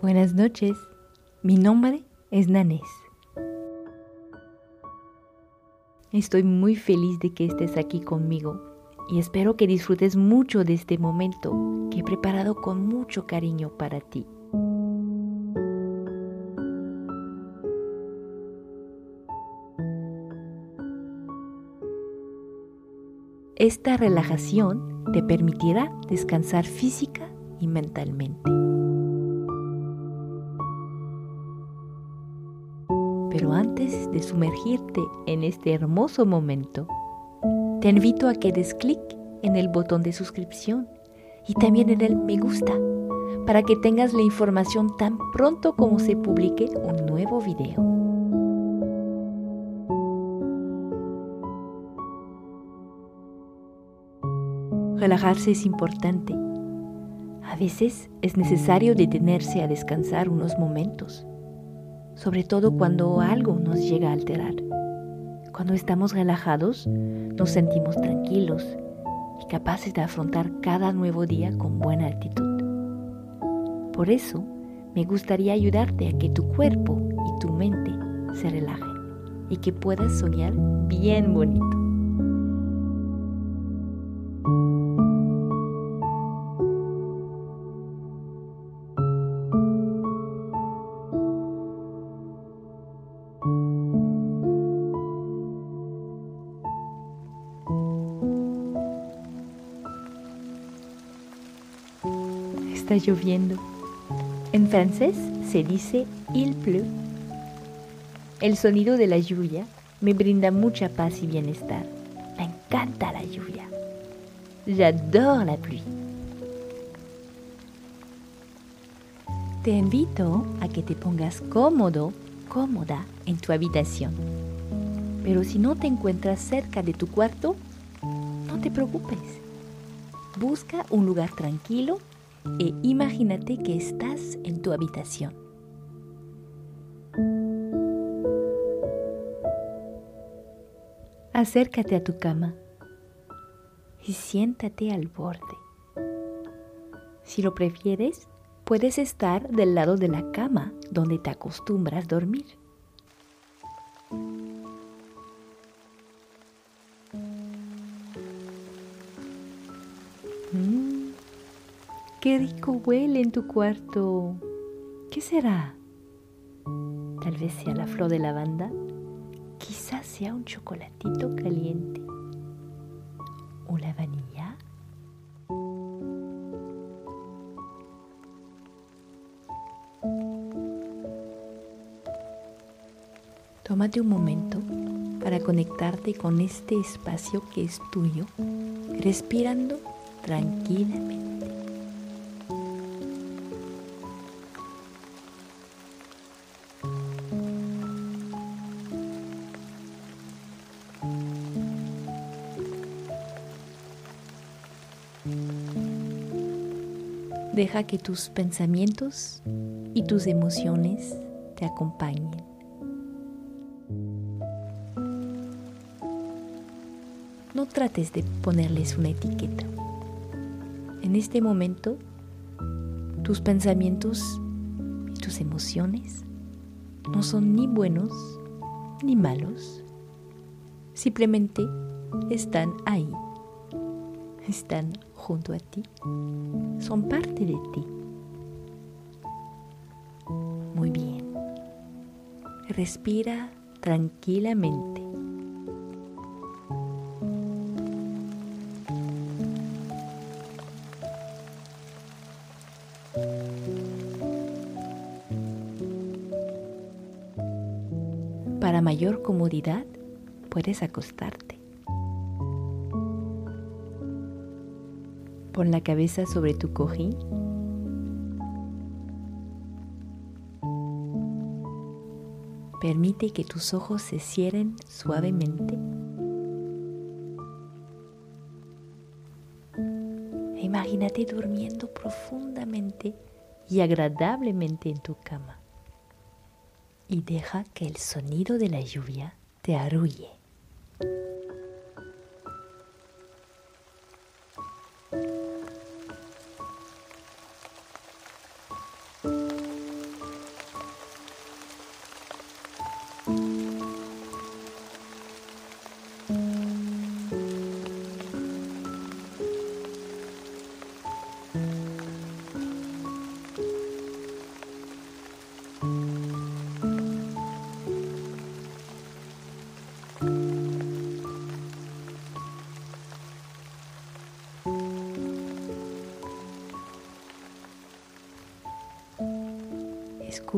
Buenas noches, mi nombre es Nanés. Estoy muy feliz de que estés aquí conmigo y espero que disfrutes mucho de este momento que he preparado con mucho cariño para ti. Esta relajación te permitirá descansar física y mentalmente. Pero antes de sumergirte en este hermoso momento, te invito a que des clic en el botón de suscripción y también en el me gusta para que tengas la información tan pronto como se publique un nuevo video. Relajarse es importante. A veces es necesario detenerse a descansar unos momentos sobre todo cuando algo nos llega a alterar. Cuando estamos relajados, nos sentimos tranquilos y capaces de afrontar cada nuevo día con buena actitud. Por eso, me gustaría ayudarte a que tu cuerpo y tu mente se relajen y que puedas soñar bien bonito. Está lloviendo. En francés se dice il pleut. El sonido de la lluvia me brinda mucha paz y bienestar. Me encanta la lluvia. J'adore la pluie. Te invito a que te pongas cómodo, cómoda en tu habitación. Pero si no te encuentras cerca de tu cuarto, no te preocupes. Busca un lugar tranquilo e imagínate que estás en tu habitación. Acércate a tu cama y siéntate al borde. Si lo prefieres, puedes estar del lado de la cama donde te acostumbras dormir. Qué rico huele en tu cuarto. ¿Qué será? Tal vez sea la flor de lavanda. Quizás sea un chocolatito caliente. ¿O la vanilla? Tómate un momento para conectarte con este espacio que es tuyo, respirando tranquilamente. Deja que tus pensamientos y tus emociones te acompañen. No trates de ponerles una etiqueta. En este momento, tus pensamientos y tus emociones no son ni buenos ni malos. Simplemente están ahí. Están junto a ti. Son parte de ti. Muy bien. Respira tranquilamente. Para mayor comodidad, puedes acostarte. Pon la cabeza sobre tu cojín. Permite que tus ojos se cierren suavemente. Imagínate durmiendo profundamente y agradablemente en tu cama. Y deja que el sonido de la lluvia te arrulle.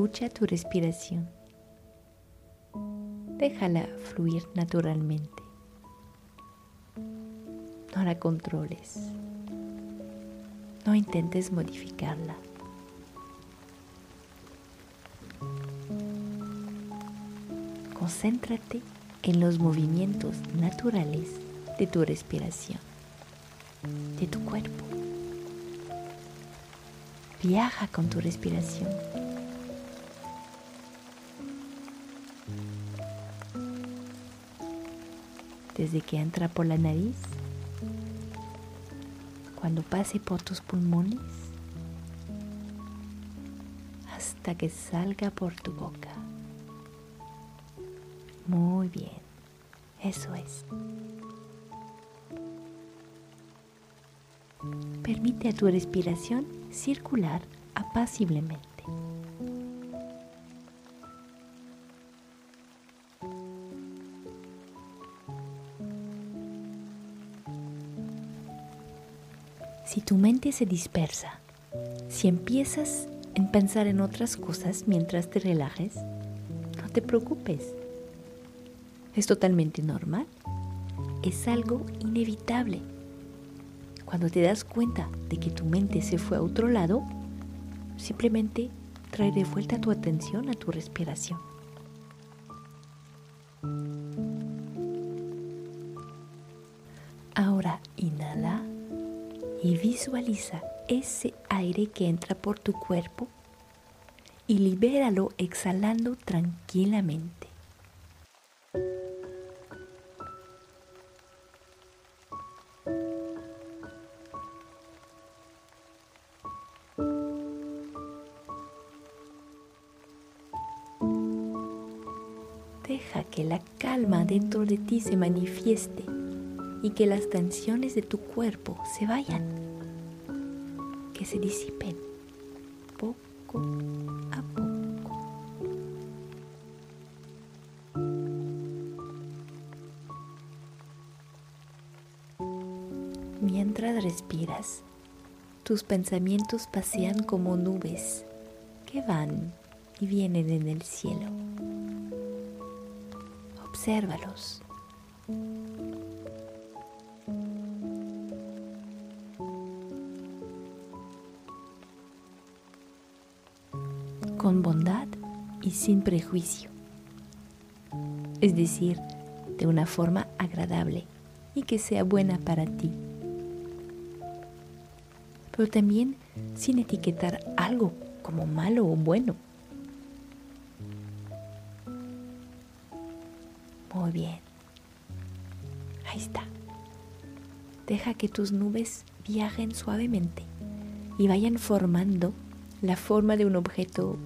Escucha tu respiración. Déjala fluir naturalmente. No la controles. No intentes modificarla. Concéntrate en los movimientos naturales de tu respiración, de tu cuerpo. Viaja con tu respiración. desde que entra por la nariz, cuando pase por tus pulmones, hasta que salga por tu boca. Muy bien, eso es. Permite a tu respiración circular apaciblemente. Si tu mente se dispersa, si empiezas en pensar en otras cosas mientras te relajes, no te preocupes. Es totalmente normal. Es algo inevitable. Cuando te das cuenta de que tu mente se fue a otro lado, simplemente trae de vuelta tu atención a tu respiración. Y visualiza ese aire que entra por tu cuerpo y libéralo exhalando tranquilamente. Deja que la calma dentro de ti se manifieste y que las tensiones de tu cuerpo se vayan, que se disipen poco a poco. Mientras respiras, tus pensamientos pasean como nubes que van y vienen en el cielo. Obsérvalos bondad y sin prejuicio. Es decir, de una forma agradable y que sea buena para ti. Pero también sin etiquetar algo como malo o bueno. Muy bien. Ahí está. Deja que tus nubes viajen suavemente y vayan formando la forma de un objeto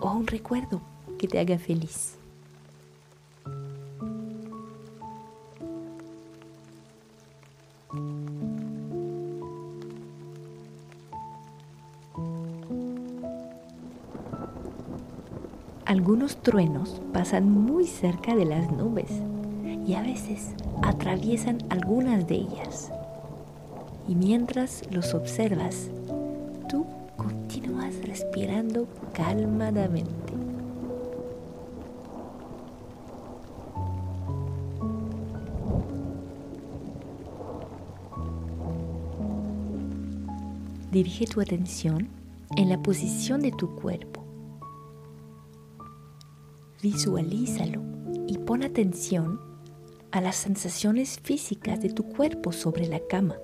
o un recuerdo que te haga feliz. Algunos truenos pasan muy cerca de las nubes y a veces atraviesan algunas de ellas. Y mientras los observas, tú respirando calmadamente. Dirige tu atención en la posición de tu cuerpo. Visualízalo y pon atención a las sensaciones físicas de tu cuerpo sobre la cama.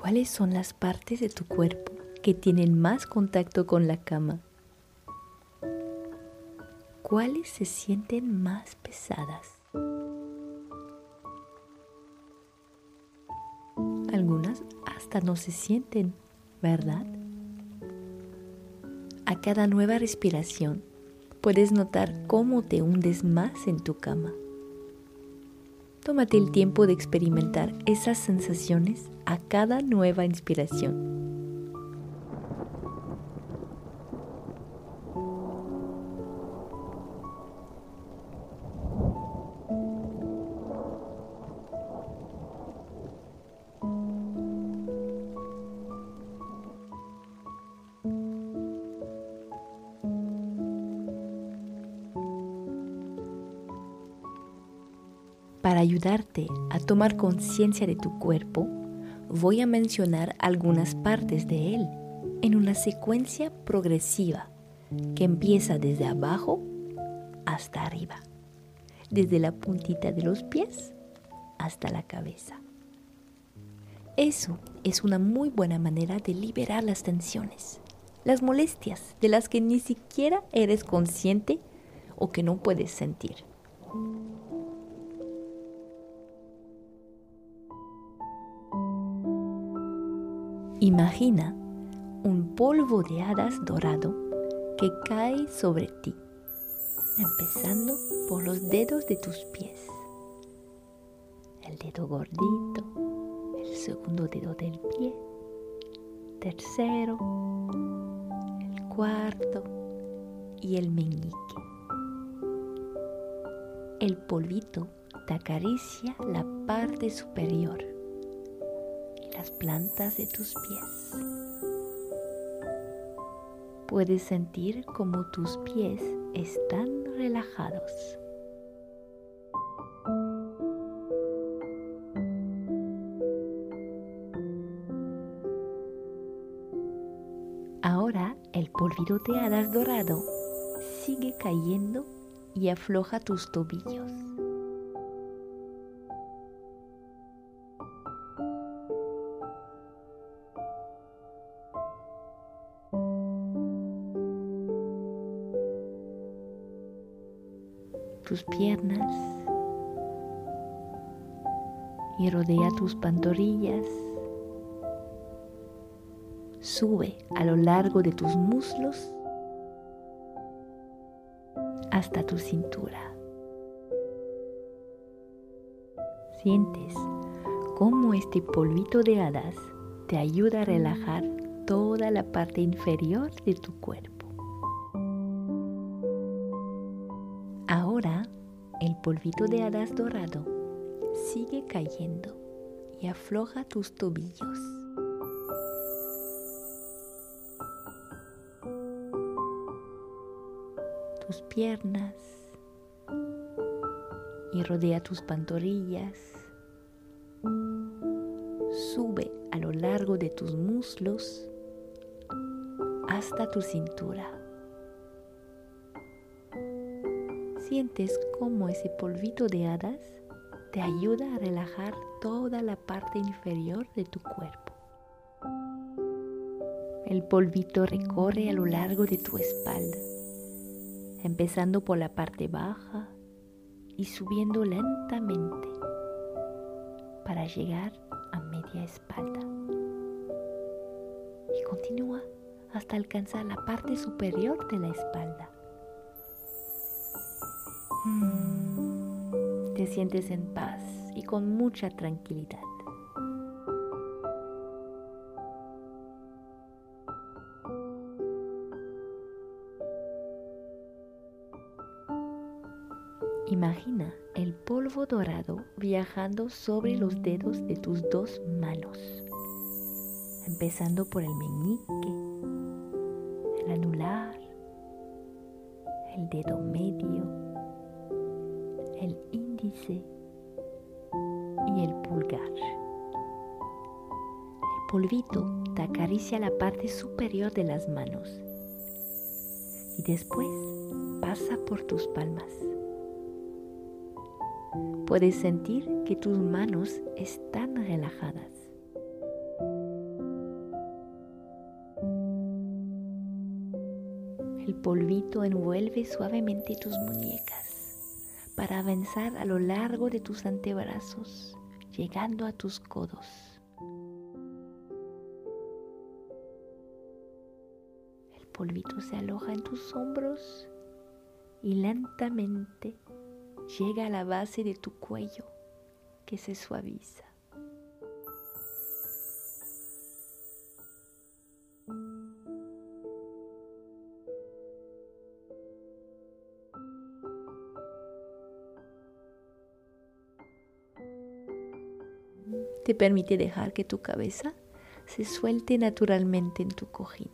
¿Cuáles son las partes de tu cuerpo que tienen más contacto con la cama? ¿Cuáles se sienten más pesadas? Algunas hasta no se sienten, ¿verdad? A cada nueva respiración puedes notar cómo te hundes más en tu cama. Tómate el tiempo de experimentar esas sensaciones a cada nueva inspiración. Para ayudarte a tomar conciencia de tu cuerpo, voy a mencionar algunas partes de él en una secuencia progresiva que empieza desde abajo hasta arriba, desde la puntita de los pies hasta la cabeza. Eso es una muy buena manera de liberar las tensiones, las molestias de las que ni siquiera eres consciente o que no puedes sentir. Imagina un polvo de hadas dorado que cae sobre ti, empezando por los dedos de tus pies. El dedo gordito, el segundo dedo del pie, tercero, el cuarto y el meñique. El polvito te acaricia la parte superior las plantas de tus pies. Puedes sentir como tus pies están relajados. Ahora el polvito de hadas dorado sigue cayendo y afloja tus tobillos. Tus piernas y rodea tus pantorrillas. Sube a lo largo de tus muslos hasta tu cintura. Sientes cómo este polvito de hadas te ayuda a relajar toda la parte inferior de tu cuerpo. Polvito de hadas dorado sigue cayendo y afloja tus tobillos. Tus piernas y rodea tus pantorrillas. Sube a lo largo de tus muslos hasta tu cintura. Sientes cómo ese polvito de hadas te ayuda a relajar toda la parte inferior de tu cuerpo. El polvito recorre a lo largo de tu espalda, empezando por la parte baja y subiendo lentamente para llegar a media espalda. Y continúa hasta alcanzar la parte superior de la espalda. Mm. Te sientes en paz y con mucha tranquilidad. Imagina el polvo dorado viajando sobre los dedos de tus dos manos, empezando por el meñique, el anular, el dedo medio, el índice y el pulgar. El polvito te acaricia la parte superior de las manos y después pasa por tus palmas. Puedes sentir que tus manos están relajadas. El polvito envuelve suavemente tus muñecas para avanzar a lo largo de tus antebrazos, llegando a tus codos. El polvito se aloja en tus hombros y lentamente llega a la base de tu cuello que se suaviza. Te permite dejar que tu cabeza se suelte naturalmente en tu cojín.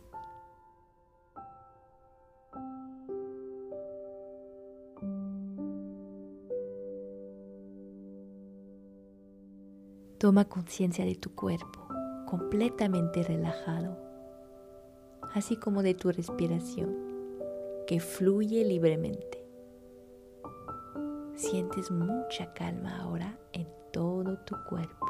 Toma conciencia de tu cuerpo completamente relajado, así como de tu respiración que fluye libremente. Sientes mucha calma ahora en todo tu cuerpo.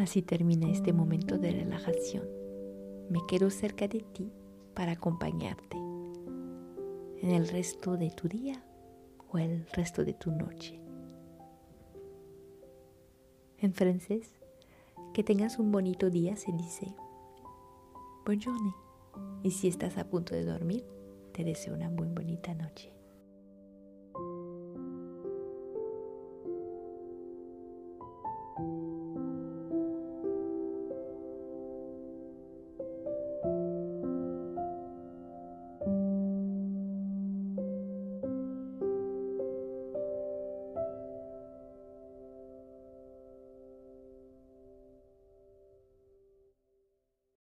Así termina este momento de relajación. Me quedo cerca de ti para acompañarte en el resto de tu día o el resto de tu noche. En francés, que tengas un bonito día se dice bonne journée. Y si estás a punto de dormir, te deseo una muy bonita noche.